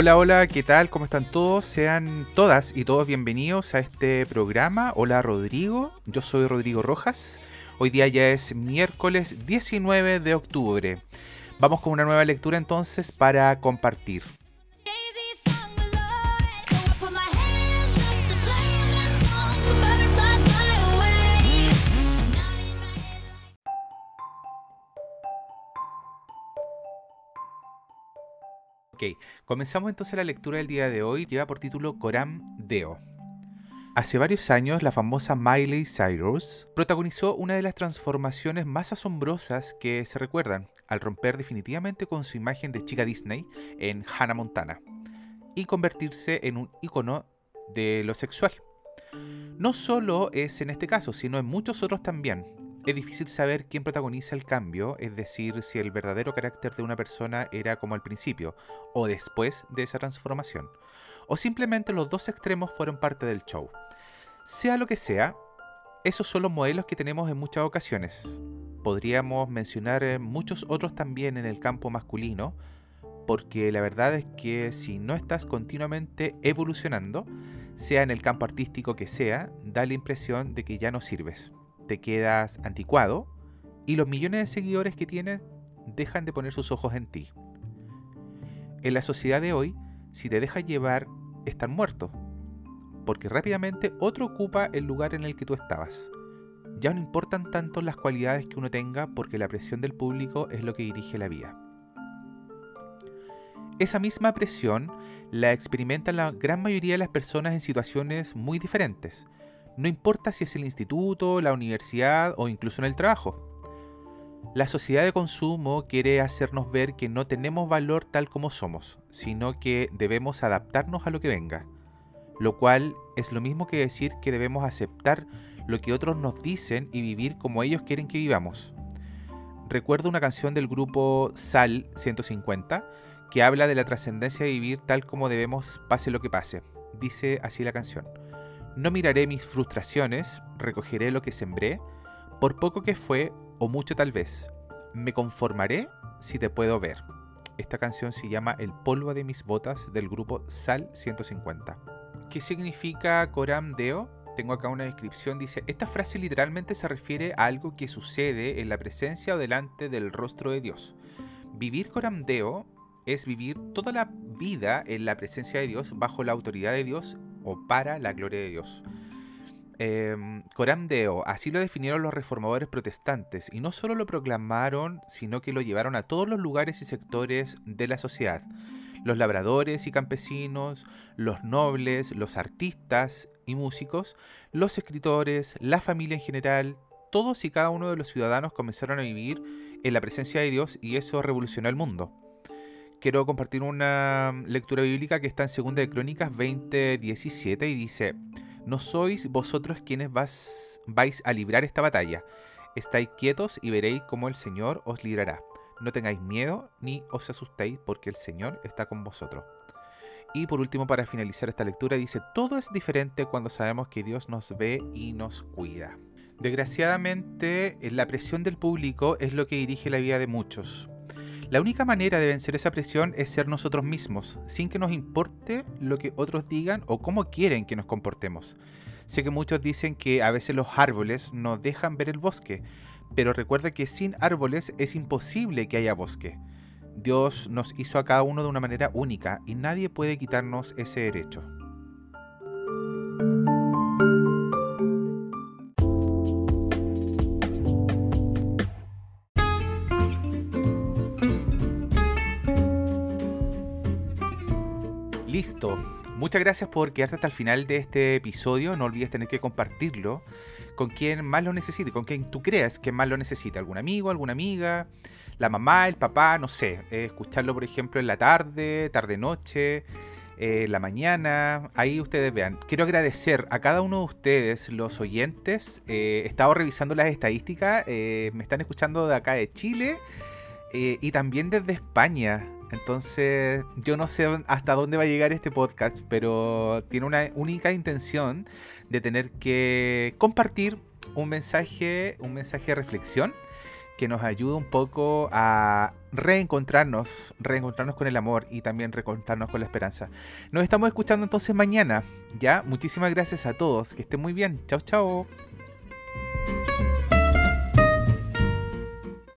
Hola, hola, ¿qué tal? ¿Cómo están todos? Sean todas y todos bienvenidos a este programa. Hola Rodrigo, yo soy Rodrigo Rojas. Hoy día ya es miércoles 19 de octubre. Vamos con una nueva lectura entonces para compartir. Ok, comenzamos entonces la lectura del día de hoy. Lleva por título Coram Deo. Hace varios años, la famosa Miley Cyrus protagonizó una de las transformaciones más asombrosas que se recuerdan, al romper definitivamente con su imagen de chica Disney en Hannah Montana y convertirse en un icono de lo sexual. No solo es en este caso, sino en muchos otros también, es difícil saber quién protagoniza el cambio, es decir, si el verdadero carácter de una persona era como al principio o después de esa transformación, o simplemente los dos extremos fueron parte del show. Sea lo que sea, esos son los modelos que tenemos en muchas ocasiones. Podríamos mencionar eh, muchos otros también en el campo masculino, porque la verdad es que si no estás continuamente evolucionando, sea en el campo artístico que sea, da la impresión de que ya no sirves te quedas anticuado y los millones de seguidores que tienes dejan de poner sus ojos en ti. En la sociedad de hoy, si te dejas llevar, están muertos, porque rápidamente otro ocupa el lugar en el que tú estabas. Ya no importan tanto las cualidades que uno tenga porque la presión del público es lo que dirige la vida. Esa misma presión la experimentan la gran mayoría de las personas en situaciones muy diferentes, no importa si es el instituto, la universidad o incluso en el trabajo. La sociedad de consumo quiere hacernos ver que no tenemos valor tal como somos, sino que debemos adaptarnos a lo que venga, lo cual es lo mismo que decir que debemos aceptar lo que otros nos dicen y vivir como ellos quieren que vivamos. Recuerdo una canción del grupo Sal 150 que habla de la trascendencia de vivir tal como debemos pase lo que pase. Dice así la canción. No miraré mis frustraciones, recogeré lo que sembré, por poco que fue o mucho tal vez. Me conformaré si te puedo ver. Esta canción se llama El polvo de mis botas del grupo Sal 150. ¿Qué significa Coram Deo? Tengo acá una descripción, dice, esta frase literalmente se refiere a algo que sucede en la presencia o delante del rostro de Dios. Vivir Coram Deo es vivir toda la vida en la presencia de Dios, bajo la autoridad de Dios o para la gloria de Dios. Eh, Coram Deo, así lo definieron los reformadores protestantes, y no solo lo proclamaron, sino que lo llevaron a todos los lugares y sectores de la sociedad. Los labradores y campesinos, los nobles, los artistas y músicos, los escritores, la familia en general, todos y cada uno de los ciudadanos comenzaron a vivir en la presencia de Dios y eso revolucionó el mundo quiero compartir una lectura bíblica que está en 2 de Crónicas 20:17 y dice, no sois vosotros quienes vais a librar esta batalla, estáis quietos y veréis cómo el Señor os librará. No tengáis miedo ni os asustéis porque el Señor está con vosotros. Y por último, para finalizar esta lectura, dice, todo es diferente cuando sabemos que Dios nos ve y nos cuida. Desgraciadamente, la presión del público es lo que dirige la vida de muchos. La única manera de vencer esa presión es ser nosotros mismos, sin que nos importe lo que otros digan o cómo quieren que nos comportemos. Sé que muchos dicen que a veces los árboles nos dejan ver el bosque, pero recuerda que sin árboles es imposible que haya bosque. Dios nos hizo a cada uno de una manera única y nadie puede quitarnos ese derecho. Listo. Muchas gracias por quedarte hasta el final de este episodio. No olvides tener que compartirlo con quien más lo necesite, con quien tú creas que más lo necesita. Algún amigo, alguna amiga, la mamá, el papá, no sé. Eh, escucharlo, por ejemplo, en la tarde, tarde-noche, eh, la mañana. Ahí ustedes vean. Quiero agradecer a cada uno de ustedes, los oyentes. Eh, he estado revisando las estadísticas. me están escuchando de acá de Chile y también desde España. Entonces, yo no sé hasta dónde va a llegar este podcast, pero tiene una única intención de tener que compartir un mensaje, un mensaje de reflexión que nos ayude un poco a reencontrarnos, reencontrarnos con el amor y también reencontrarnos con la esperanza. Nos estamos escuchando entonces mañana, ¿ya? Muchísimas gracias a todos, que estén muy bien. Chao, chao.